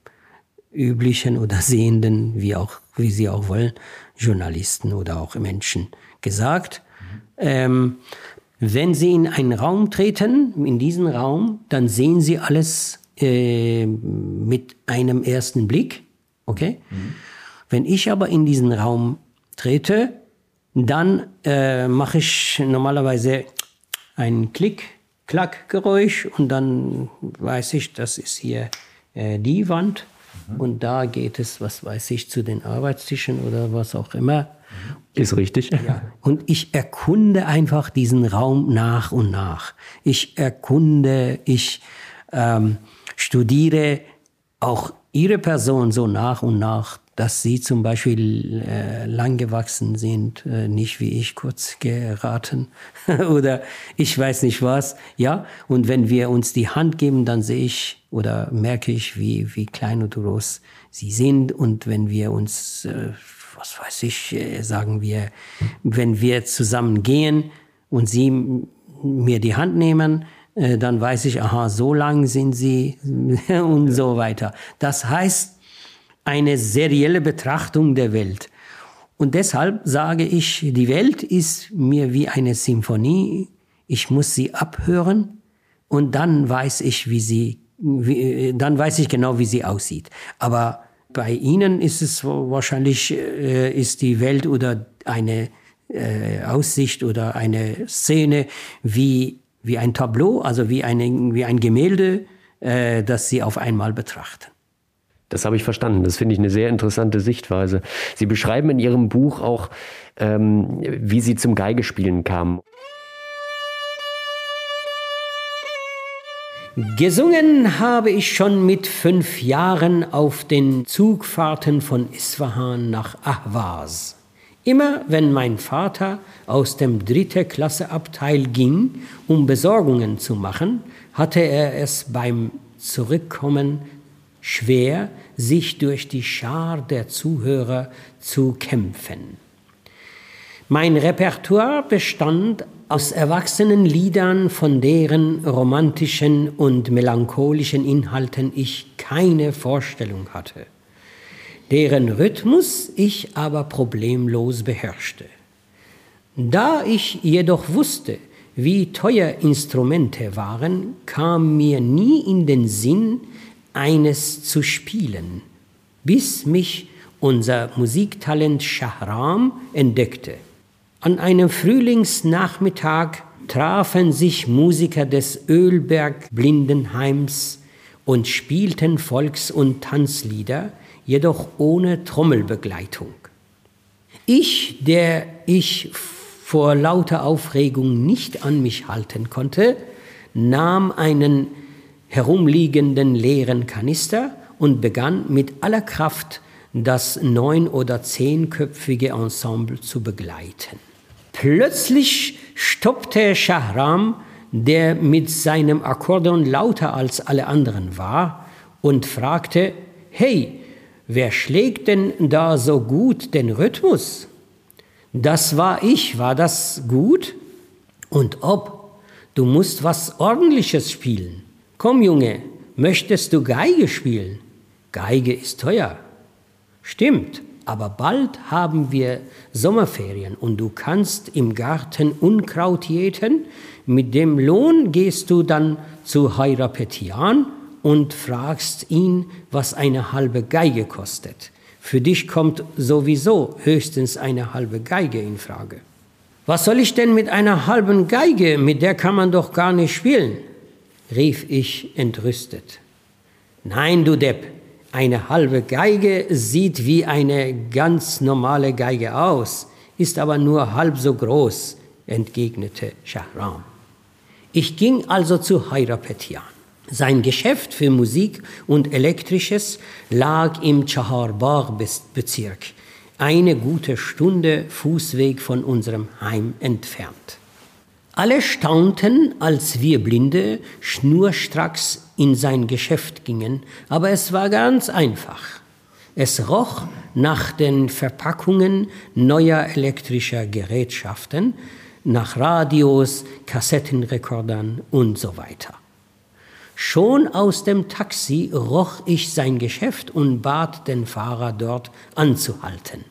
üblichen oder sehenden, wie auch, wie Sie auch wollen, Journalisten oder auch Menschen gesagt. Ähm, wenn Sie in einen Raum treten, in diesen Raum, dann sehen Sie alles äh, mit einem ersten Blick. Okay? Mhm. Wenn ich aber in diesen Raum trete, dann äh, mache ich normalerweise ein Klick, Klack-Geräusch und dann weiß ich, das ist hier äh, die Wand mhm. und da geht es, was weiß ich, zu den Arbeitstischen oder was auch immer. Ist richtig. Ja. Und ich erkunde einfach diesen Raum nach und nach. Ich erkunde, ich ähm, studiere auch ihre Person so nach und nach, dass Sie zum Beispiel äh, lang gewachsen sind, äh, nicht wie ich kurz geraten oder ich weiß nicht was. Ja, und wenn wir uns die Hand geben, dann sehe ich oder merke ich, wie, wie klein und groß Sie sind. Und wenn wir uns, äh, was weiß ich, äh, sagen wir, wenn wir zusammen gehen und Sie mir die Hand nehmen, äh, dann weiß ich, aha, so lang sind Sie und so weiter. Das heißt, eine serielle Betrachtung der Welt. Und deshalb sage ich, die Welt ist mir wie eine Symphonie. Ich muss sie abhören und dann weiß ich, wie sie, wie, dann weiß ich genau, wie sie aussieht. Aber bei Ihnen ist es wahrscheinlich, äh, ist die Welt oder eine äh, Aussicht oder eine Szene wie, wie ein Tableau, also wie, eine, wie ein Gemälde, äh, das Sie auf einmal betrachten. Das habe ich verstanden. Das finde ich eine sehr interessante Sichtweise. Sie beschreiben in Ihrem Buch auch, ähm, wie Sie zum Geigespielen kamen. Gesungen habe ich schon mit fünf Jahren auf den Zugfahrten von Isfahan nach Ahvaz. Immer wenn mein Vater aus dem dritte Klasse Abteil ging, um Besorgungen zu machen, hatte er es beim Zurückkommen schwer, sich durch die Schar der Zuhörer zu kämpfen. Mein Repertoire bestand aus erwachsenen Liedern, von deren romantischen und melancholischen Inhalten ich keine Vorstellung hatte, deren Rhythmus ich aber problemlos beherrschte. Da ich jedoch wusste, wie teuer Instrumente waren, kam mir nie in den Sinn, eines zu spielen, bis mich unser Musiktalent Shahram entdeckte. An einem Frühlingsnachmittag trafen sich Musiker des Ölberg Blindenheims und spielten Volks- und Tanzlieder, jedoch ohne Trommelbegleitung. Ich, der ich vor lauter Aufregung nicht an mich halten konnte, nahm einen herumliegenden leeren Kanister und begann mit aller Kraft das neun- oder zehnköpfige Ensemble zu begleiten. Plötzlich stoppte Shahram, der mit seinem Akkordeon lauter als alle anderen war, und fragte, Hey, wer schlägt denn da so gut den Rhythmus? Das war ich, war das gut? Und ob, du musst was Ordentliches spielen. Komm, Junge, möchtest du Geige spielen? Geige ist teuer. Stimmt, aber bald haben wir Sommerferien und du kannst im Garten Unkraut jäten. Mit dem Lohn gehst du dann zu Hairapetian und fragst ihn, was eine halbe Geige kostet. Für dich kommt sowieso höchstens eine halbe Geige in Frage. Was soll ich denn mit einer halben Geige? Mit der kann man doch gar nicht spielen rief ich entrüstet. Nein, du Depp, eine halbe Geige sieht wie eine ganz normale Geige aus, ist aber nur halb so groß, entgegnete Shahram. Ich ging also zu Hairapetian. Sein Geschäft für Musik und Elektrisches lag im Chaharbagh-Bezirk, eine gute Stunde Fußweg von unserem Heim entfernt. Alle staunten, als wir Blinde schnurstracks in sein Geschäft gingen, aber es war ganz einfach. Es roch nach den Verpackungen neuer elektrischer Gerätschaften, nach Radios, Kassettenrekordern und so weiter. Schon aus dem Taxi roch ich sein Geschäft und bat den Fahrer dort anzuhalten.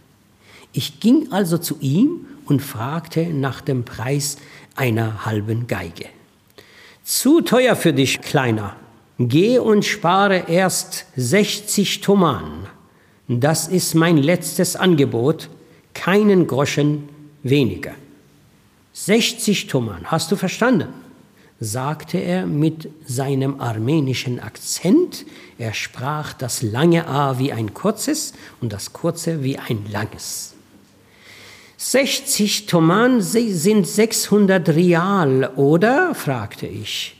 Ich ging also zu ihm und fragte nach dem Preis einer halben Geige. Zu teuer für dich, Kleiner. Geh und spare erst 60 Toman. Das ist mein letztes Angebot, keinen Groschen weniger. 60 Toman, hast du verstanden? sagte er mit seinem armenischen Akzent. Er sprach das lange A wie ein kurzes und das kurze wie ein langes. 60 Toman sind 600 Rial, oder? fragte ich.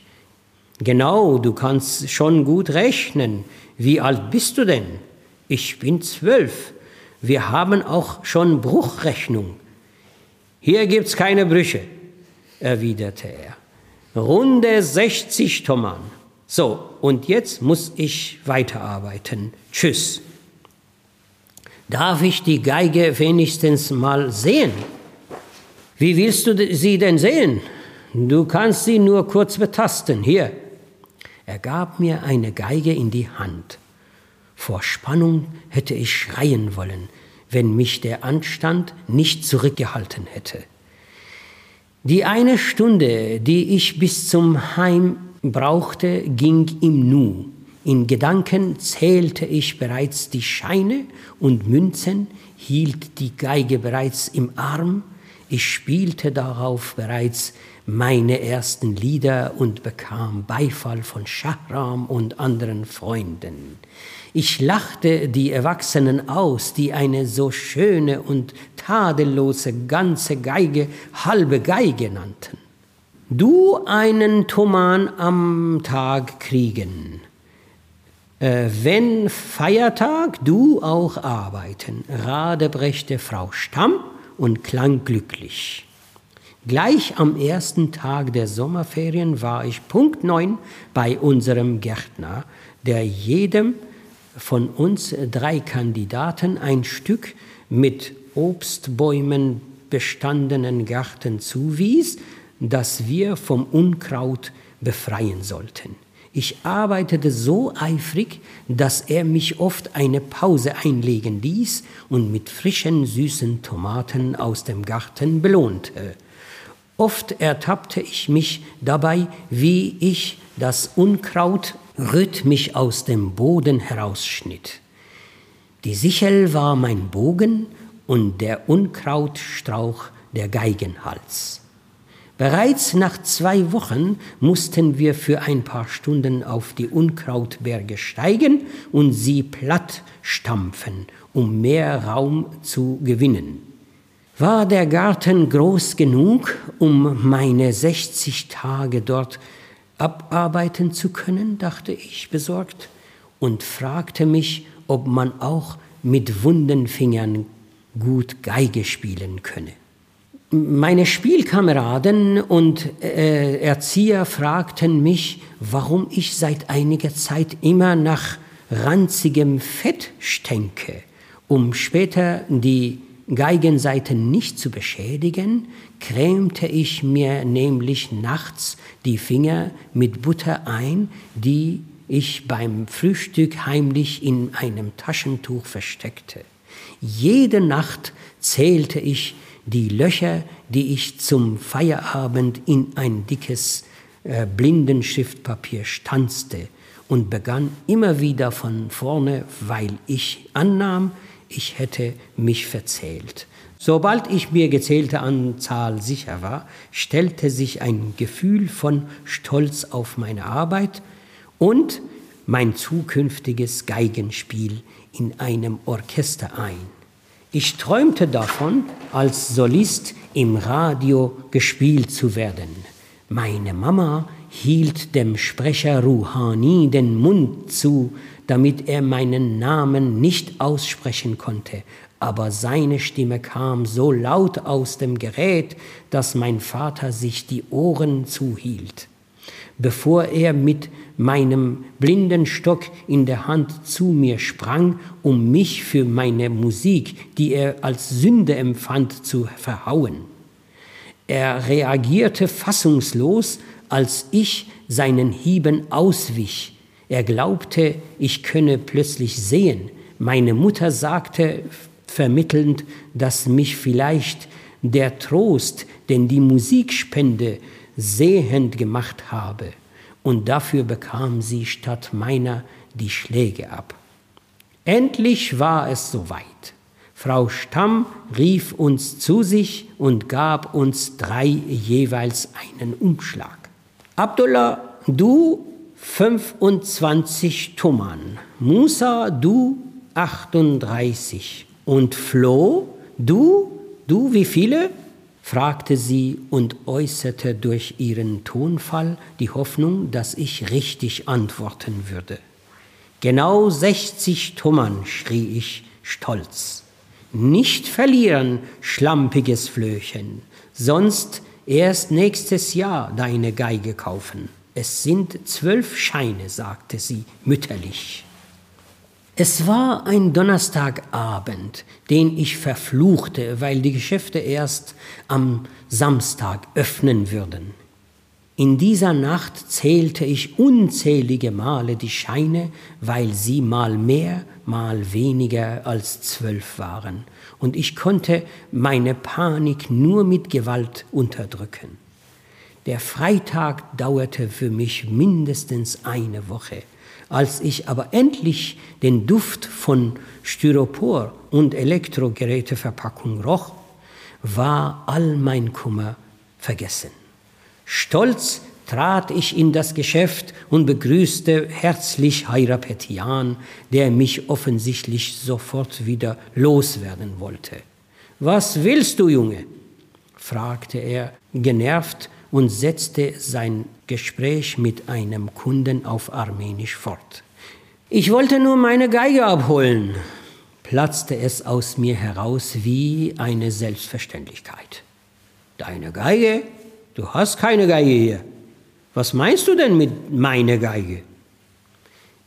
Genau, du kannst schon gut rechnen. Wie alt bist du denn? Ich bin zwölf. Wir haben auch schon Bruchrechnung. Hier gibt's keine Brüche, erwiderte er. Runde 60 Toman. So, und jetzt muss ich weiterarbeiten. Tschüss. Darf ich die Geige wenigstens mal sehen? Wie willst du sie denn sehen? Du kannst sie nur kurz betasten. Hier. Er gab mir eine Geige in die Hand. Vor Spannung hätte ich schreien wollen, wenn mich der Anstand nicht zurückgehalten hätte. Die eine Stunde, die ich bis zum Heim brauchte, ging im Nu. In Gedanken zählte ich bereits die Scheine und Münzen, hielt die Geige bereits im Arm, ich spielte darauf bereits meine ersten Lieder und bekam Beifall von Schahram und anderen Freunden. Ich lachte die Erwachsenen aus, die eine so schöne und tadellose ganze Geige halbe Geige nannten. Du einen Thoman am Tag kriegen. Äh, wenn Feiertag, du auch arbeiten, radebrechte Frau Stamm und klang glücklich. Gleich am ersten Tag der Sommerferien war ich Punkt neun bei unserem Gärtner, der jedem von uns drei Kandidaten ein Stück mit Obstbäumen bestandenen Garten zuwies, das wir vom Unkraut befreien sollten. Ich arbeitete so eifrig, dass er mich oft eine Pause einlegen ließ und mit frischen, süßen Tomaten aus dem Garten belohnte. Oft ertappte ich mich dabei, wie ich das Unkraut rhythmisch aus dem Boden herausschnitt. Die Sichel war mein Bogen und der Unkrautstrauch der Geigenhals. Bereits nach zwei Wochen mussten wir für ein paar Stunden auf die Unkrautberge steigen und sie platt stampfen, um mehr Raum zu gewinnen. War der Garten groß genug, um meine 60 Tage dort abarbeiten zu können, dachte ich besorgt und fragte mich, ob man auch mit wunden Fingern gut Geige spielen könne. Meine Spielkameraden und äh, Erzieher fragten mich, warum ich seit einiger Zeit immer nach ranzigem Fett stänke, um später die Geigenseiten nicht zu beschädigen, cremte ich mir nämlich nachts die Finger mit Butter ein, die ich beim Frühstück heimlich in einem Taschentuch versteckte. Jede Nacht zählte ich die Löcher, die ich zum Feierabend in ein dickes äh, Blindenschriftpapier stanzte und begann immer wieder von vorne, weil ich annahm, ich hätte mich verzählt. Sobald ich mir gezählte Anzahl sicher war, stellte sich ein Gefühl von Stolz auf meine Arbeit und mein zukünftiges Geigenspiel in einem Orchester ein. Ich träumte davon, als Solist im Radio gespielt zu werden. Meine Mama hielt dem Sprecher Rouhani den Mund zu, damit er meinen Namen nicht aussprechen konnte, aber seine Stimme kam so laut aus dem Gerät, dass mein Vater sich die Ohren zuhielt. Bevor er mit meinem blinden Stock in der Hand zu mir sprang, um mich für meine Musik, die er als Sünde empfand, zu verhauen. Er reagierte fassungslos, als ich seinen Hieben auswich, er glaubte, ich könne plötzlich sehen. Meine Mutter sagte vermittelnd, dass mich vielleicht der Trost, den die Musikspende sehend gemacht habe. Und dafür bekam sie statt meiner die Schläge ab. Endlich war es soweit. Frau Stamm rief uns zu sich und gab uns drei jeweils einen Umschlag. Abdullah, du 25 Tummern. Musa, du 38. Und Flo, du, du wie viele? Fragte sie und äußerte durch ihren Tonfall die Hoffnung, dass ich richtig antworten würde. Genau 60 Tummern, schrie ich stolz. Nicht verlieren, schlampiges Flöchen, sonst erst nächstes Jahr deine Geige kaufen. Es sind zwölf Scheine, sagte sie mütterlich. Es war ein Donnerstagabend, den ich verfluchte, weil die Geschäfte erst am Samstag öffnen würden. In dieser Nacht zählte ich unzählige Male die Scheine, weil sie mal mehr, mal weniger als zwölf waren, und ich konnte meine Panik nur mit Gewalt unterdrücken. Der Freitag dauerte für mich mindestens eine Woche. Als ich aber endlich den Duft von Styropor und Elektrogeräteverpackung roch, war all mein Kummer vergessen. Stolz trat ich in das Geschäft und begrüßte herzlich Hairapetian, der mich offensichtlich sofort wieder loswerden wollte. Was willst du, Junge? fragte er genervt und setzte sein Gespräch mit einem Kunden auf Armenisch fort. Ich wollte nur meine Geige abholen, platzte es aus mir heraus wie eine Selbstverständlichkeit. Deine Geige? Du hast keine Geige hier. Was meinst du denn mit meiner Geige?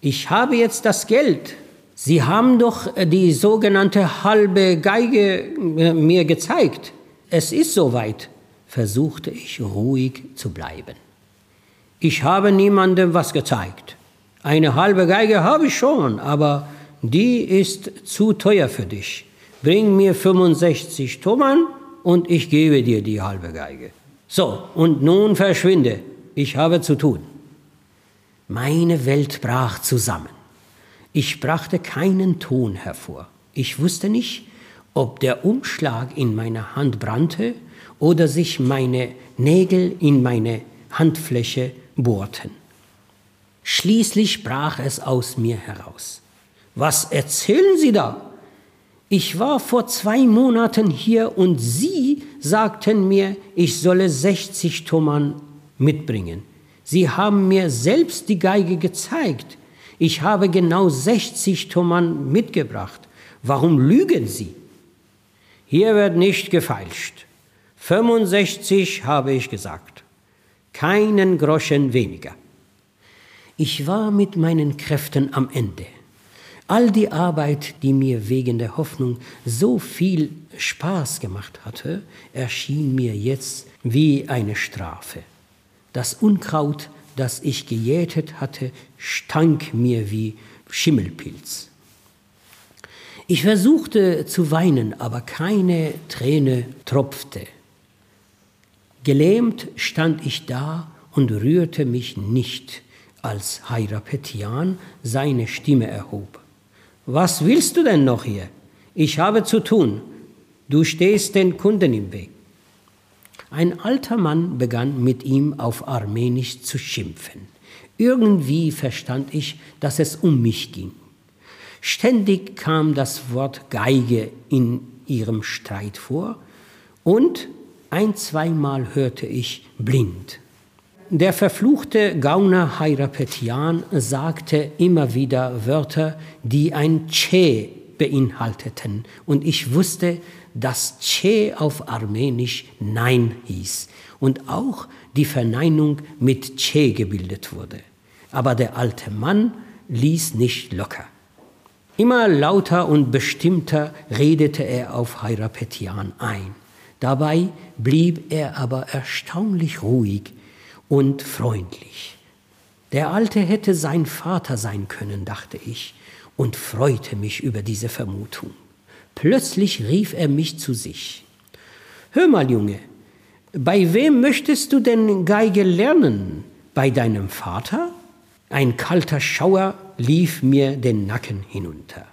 Ich habe jetzt das Geld. Sie haben doch die sogenannte halbe Geige äh, mir gezeigt. Es ist soweit, versuchte ich ruhig zu bleiben. Ich habe niemandem was gezeigt. Eine halbe Geige habe ich schon, aber die ist zu teuer für dich. Bring mir 65 Toman und ich gebe dir die halbe Geige. So, und nun verschwinde, ich habe zu tun. Meine Welt brach zusammen. Ich brachte keinen Ton hervor. Ich wusste nicht, ob der Umschlag in meiner Hand brannte oder sich meine Nägel in meine Handfläche bohrten. Schließlich brach es aus mir heraus. Was erzählen Sie da? Ich war vor zwei Monaten hier und Sie sagten mir, ich solle 60 Toman mitbringen. Sie haben mir selbst die Geige gezeigt. Ich habe genau 60 Toman mitgebracht. Warum lügen Sie? Hier wird nicht gefeilscht. 65 habe ich gesagt. Keinen Groschen weniger. Ich war mit meinen Kräften am Ende. All die Arbeit, die mir wegen der Hoffnung so viel Spaß gemacht hatte, erschien mir jetzt wie eine Strafe. Das Unkraut, das ich gejätet hatte, stank mir wie Schimmelpilz. Ich versuchte zu weinen, aber keine Träne tropfte. Gelähmt stand ich da und rührte mich nicht, als Hairapetian seine Stimme erhob. Was willst du denn noch hier? Ich habe zu tun. Du stehst den Kunden im Weg. Ein alter Mann begann mit ihm auf Armenisch zu schimpfen. Irgendwie verstand ich, dass es um mich ging. Ständig kam das Wort Geige in ihrem Streit vor und ein, zweimal hörte ich blind. Der verfluchte Gauner Hairapetian sagte immer wieder Wörter, die ein Che beinhalteten. Und ich wusste, dass Che auf Armenisch Nein hieß und auch die Verneinung mit Che gebildet wurde. Aber der alte Mann ließ nicht locker. Immer lauter und bestimmter redete er auf Hairapetian ein. Dabei blieb er aber erstaunlich ruhig und freundlich. Der Alte hätte sein Vater sein können, dachte ich, und freute mich über diese Vermutung. Plötzlich rief er mich zu sich. Hör mal, Junge, bei wem möchtest du denn Geige lernen? Bei deinem Vater? Ein kalter Schauer lief mir den Nacken hinunter.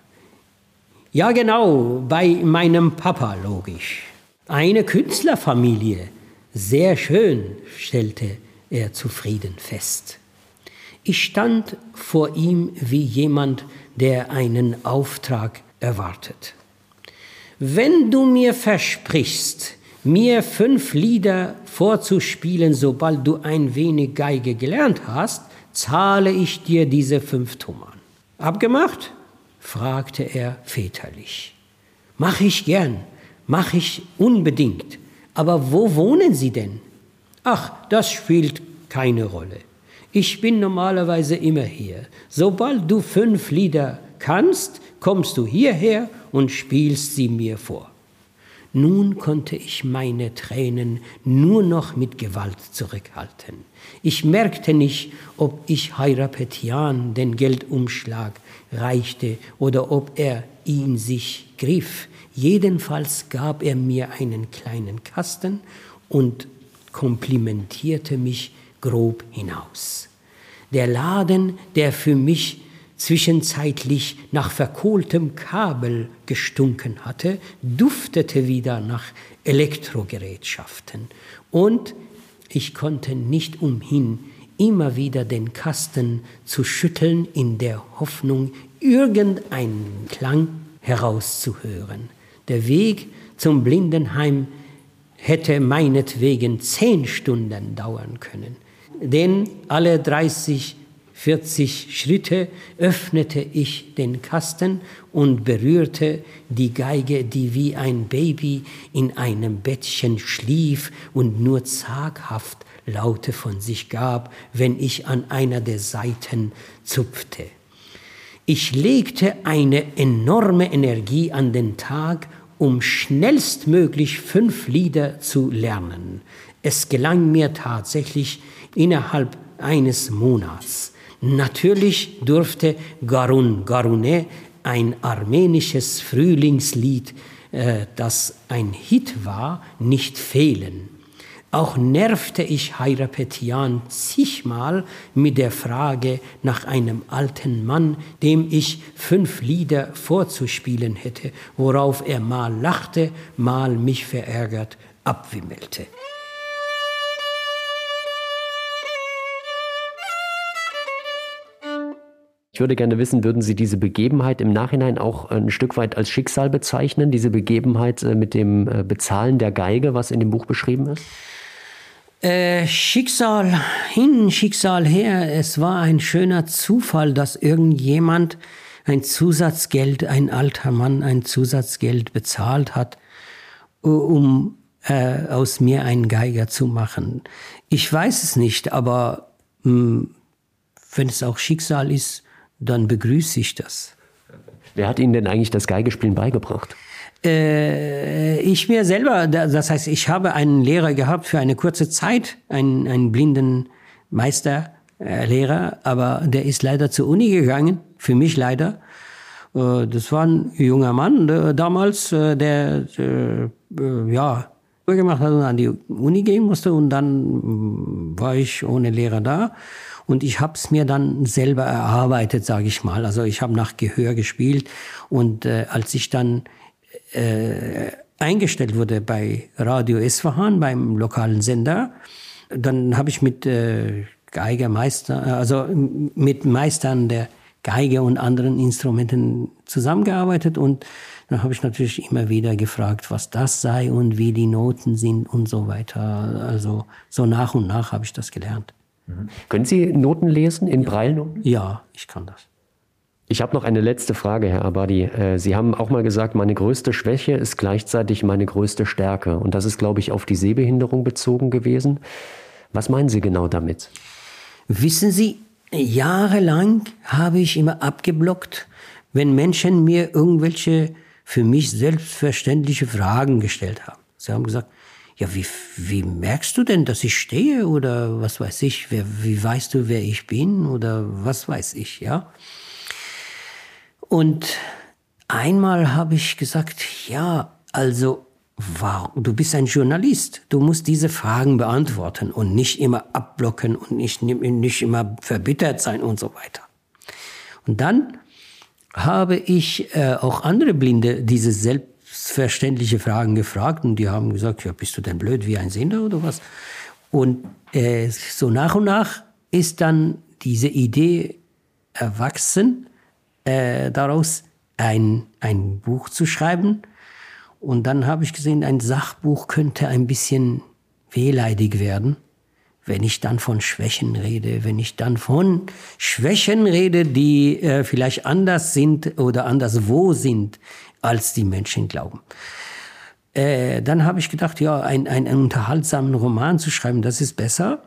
Ja, genau, bei meinem Papa, logisch. Eine Künstlerfamilie. Sehr schön, stellte er zufrieden fest. Ich stand vor ihm wie jemand, der einen Auftrag erwartet. Wenn du mir versprichst, mir fünf Lieder vorzuspielen, sobald du ein wenig Geige gelernt hast, zahle ich dir diese fünf Tummern. Abgemacht? fragte er väterlich. Mache ich gern, mache ich unbedingt. Aber wo wohnen Sie denn? Ach, das spielt keine Rolle. Ich bin normalerweise immer hier. Sobald du fünf Lieder kannst, kommst du hierher und spielst sie mir vor. Nun konnte ich meine Tränen nur noch mit Gewalt zurückhalten. Ich merkte nicht, ob ich Hairapetian den Geldumschlag reichte oder ob er ihn sich griff. Jedenfalls gab er mir einen kleinen Kasten und komplimentierte mich grob hinaus. Der Laden, der für mich zwischenzeitlich nach verkohltem Kabel gestunken hatte, duftete wieder nach Elektrogerätschaften. Und ich konnte nicht umhin, immer wieder den Kasten zu schütteln in der Hoffnung, irgendeinen Klang herauszuhören. Der Weg zum Blindenheim hätte meinetwegen zehn Stunden dauern können. Denn alle 30, 40 Schritte öffnete ich den Kasten und berührte die Geige, die wie ein Baby in einem Bettchen schlief und nur zaghaft Laute von sich gab, wenn ich an einer der Saiten zupfte. Ich legte eine enorme Energie an den Tag um schnellstmöglich fünf Lieder zu lernen. Es gelang mir tatsächlich innerhalb eines Monats. Natürlich durfte Garun Garune, ein armenisches Frühlingslied, äh, das ein Hit war, nicht fehlen. Auch nervte ich Hairapetian zigmal mit der Frage nach einem alten Mann, dem ich fünf Lieder vorzuspielen hätte, worauf er mal lachte, mal mich verärgert abwimmelte. Ich würde gerne wissen, würden Sie diese Begebenheit im Nachhinein auch ein Stück weit als Schicksal bezeichnen, diese Begebenheit äh, mit dem äh, Bezahlen der Geige, was in dem Buch beschrieben ist? Äh, Schicksal hin, Schicksal her. Es war ein schöner Zufall, dass irgendjemand ein Zusatzgeld, ein alter Mann ein Zusatzgeld bezahlt hat, um äh, aus mir einen Geiger zu machen. Ich weiß es nicht, aber mh, hm, wenn es auch Schicksal ist, dann begrüße ich das. Wer hat Ihnen denn eigentlich das Geigespielen beigebracht? Äh, ich mir selber, das heißt, ich habe einen Lehrer gehabt für eine kurze Zeit, einen, einen blinden Meisterlehrer, äh, aber der ist leider zur Uni gegangen, für mich leider. Äh, das war ein junger Mann der, damals, äh, der äh, ja gemacht hat und an die Uni gehen musste und dann mm, war ich ohne Lehrer da und ich habe es mir dann selber erarbeitet, sage ich mal. Also ich habe nach Gehör gespielt und äh, als ich dann äh, eingestellt wurde bei Radio Esfahan, beim lokalen Sender, dann habe ich mit äh, Geigermeister, also mit Meistern der Geige und anderen Instrumenten zusammengearbeitet und dann habe ich natürlich immer wieder gefragt, was das sei und wie die Noten sind und so weiter. Also so nach und nach habe ich das gelernt. Mhm. Können Sie Noten lesen in ja. Breilnoten? Ja, ich kann das. Ich habe noch eine letzte Frage, Herr Abadi. Äh, Sie haben auch mal gesagt, meine größte Schwäche ist gleichzeitig meine größte Stärke. Und das ist, glaube ich, auf die Sehbehinderung bezogen gewesen. Was meinen Sie genau damit? Wissen Sie, jahrelang habe ich immer abgeblockt, wenn Menschen mir irgendwelche für mich selbstverständliche Fragen gestellt haben. Sie haben gesagt, ja, wie, wie merkst du denn, dass ich stehe oder was weiß ich, wer, wie weißt du, wer ich bin oder was weiß ich, ja? Und einmal habe ich gesagt, ja, also wow, du bist ein Journalist, du musst diese Fragen beantworten und nicht immer abblocken und nicht, nicht immer verbittert sein und so weiter. Und dann habe ich äh, auch andere Blinde diese selbstverständliche Fragen gefragt und die haben gesagt, ja, bist du denn blöd wie ein Sehender oder was? Und äh, so nach und nach ist dann diese Idee erwachsen, äh, daraus ein, ein Buch zu schreiben. Und dann habe ich gesehen, ein Sachbuch könnte ein bisschen wehleidig werden, wenn ich dann von Schwächen rede, wenn ich dann von Schwächen rede, die äh, vielleicht anders sind oder anderswo sind, als die Menschen glauben. Äh, dann habe ich gedacht, ja, ein, ein, einen unterhaltsamen Roman zu schreiben, das ist besser.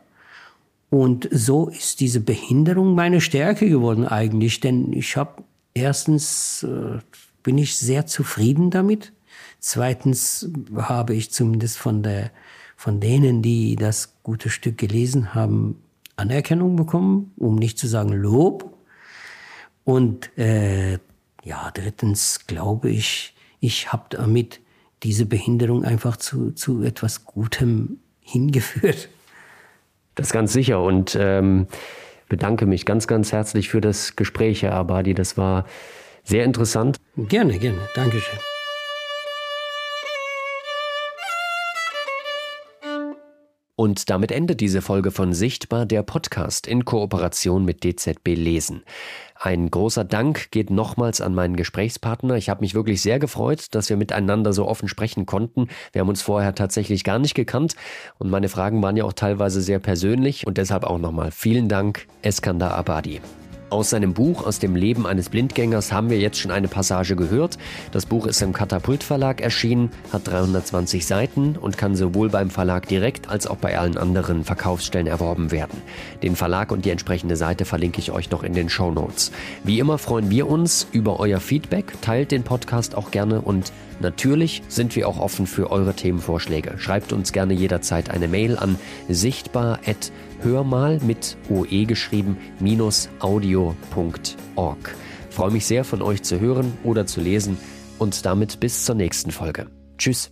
Und so ist diese Behinderung meine Stärke geworden eigentlich, denn ich habe erstens äh, bin ich sehr zufrieden damit. Zweitens habe ich zumindest von der von denen, die das gute Stück gelesen haben, Anerkennung bekommen, um nicht zu sagen Lob. Und äh, ja, drittens glaube ich, ich habe damit diese Behinderung einfach zu, zu etwas Gutem hingeführt. Das ganz sicher und ähm, bedanke mich ganz, ganz herzlich für das Gespräch, Herr Abadi. Das war sehr interessant. Gerne, gerne. Dankeschön. Und damit endet diese Folge von Sichtbar, der Podcast in Kooperation mit DZB Lesen. Ein großer Dank geht nochmals an meinen Gesprächspartner. Ich habe mich wirklich sehr gefreut, dass wir miteinander so offen sprechen konnten. Wir haben uns vorher tatsächlich gar nicht gekannt und meine Fragen waren ja auch teilweise sehr persönlich und deshalb auch nochmal vielen Dank, Eskandar Abadi. Aus seinem Buch Aus dem Leben eines Blindgängers haben wir jetzt schon eine Passage gehört. Das Buch ist im Katapult Verlag erschienen, hat 320 Seiten und kann sowohl beim Verlag direkt als auch bei allen anderen Verkaufsstellen erworben werden. Den Verlag und die entsprechende Seite verlinke ich euch noch in den Show Notes. Wie immer freuen wir uns über euer Feedback. Teilt den Podcast auch gerne und natürlich sind wir auch offen für eure Themenvorschläge. Schreibt uns gerne jederzeit eine Mail an sichtbar@ hörmal mit OE geschrieben minus audio.org. Freue mich sehr von euch zu hören oder zu lesen und damit bis zur nächsten Folge. Tschüss.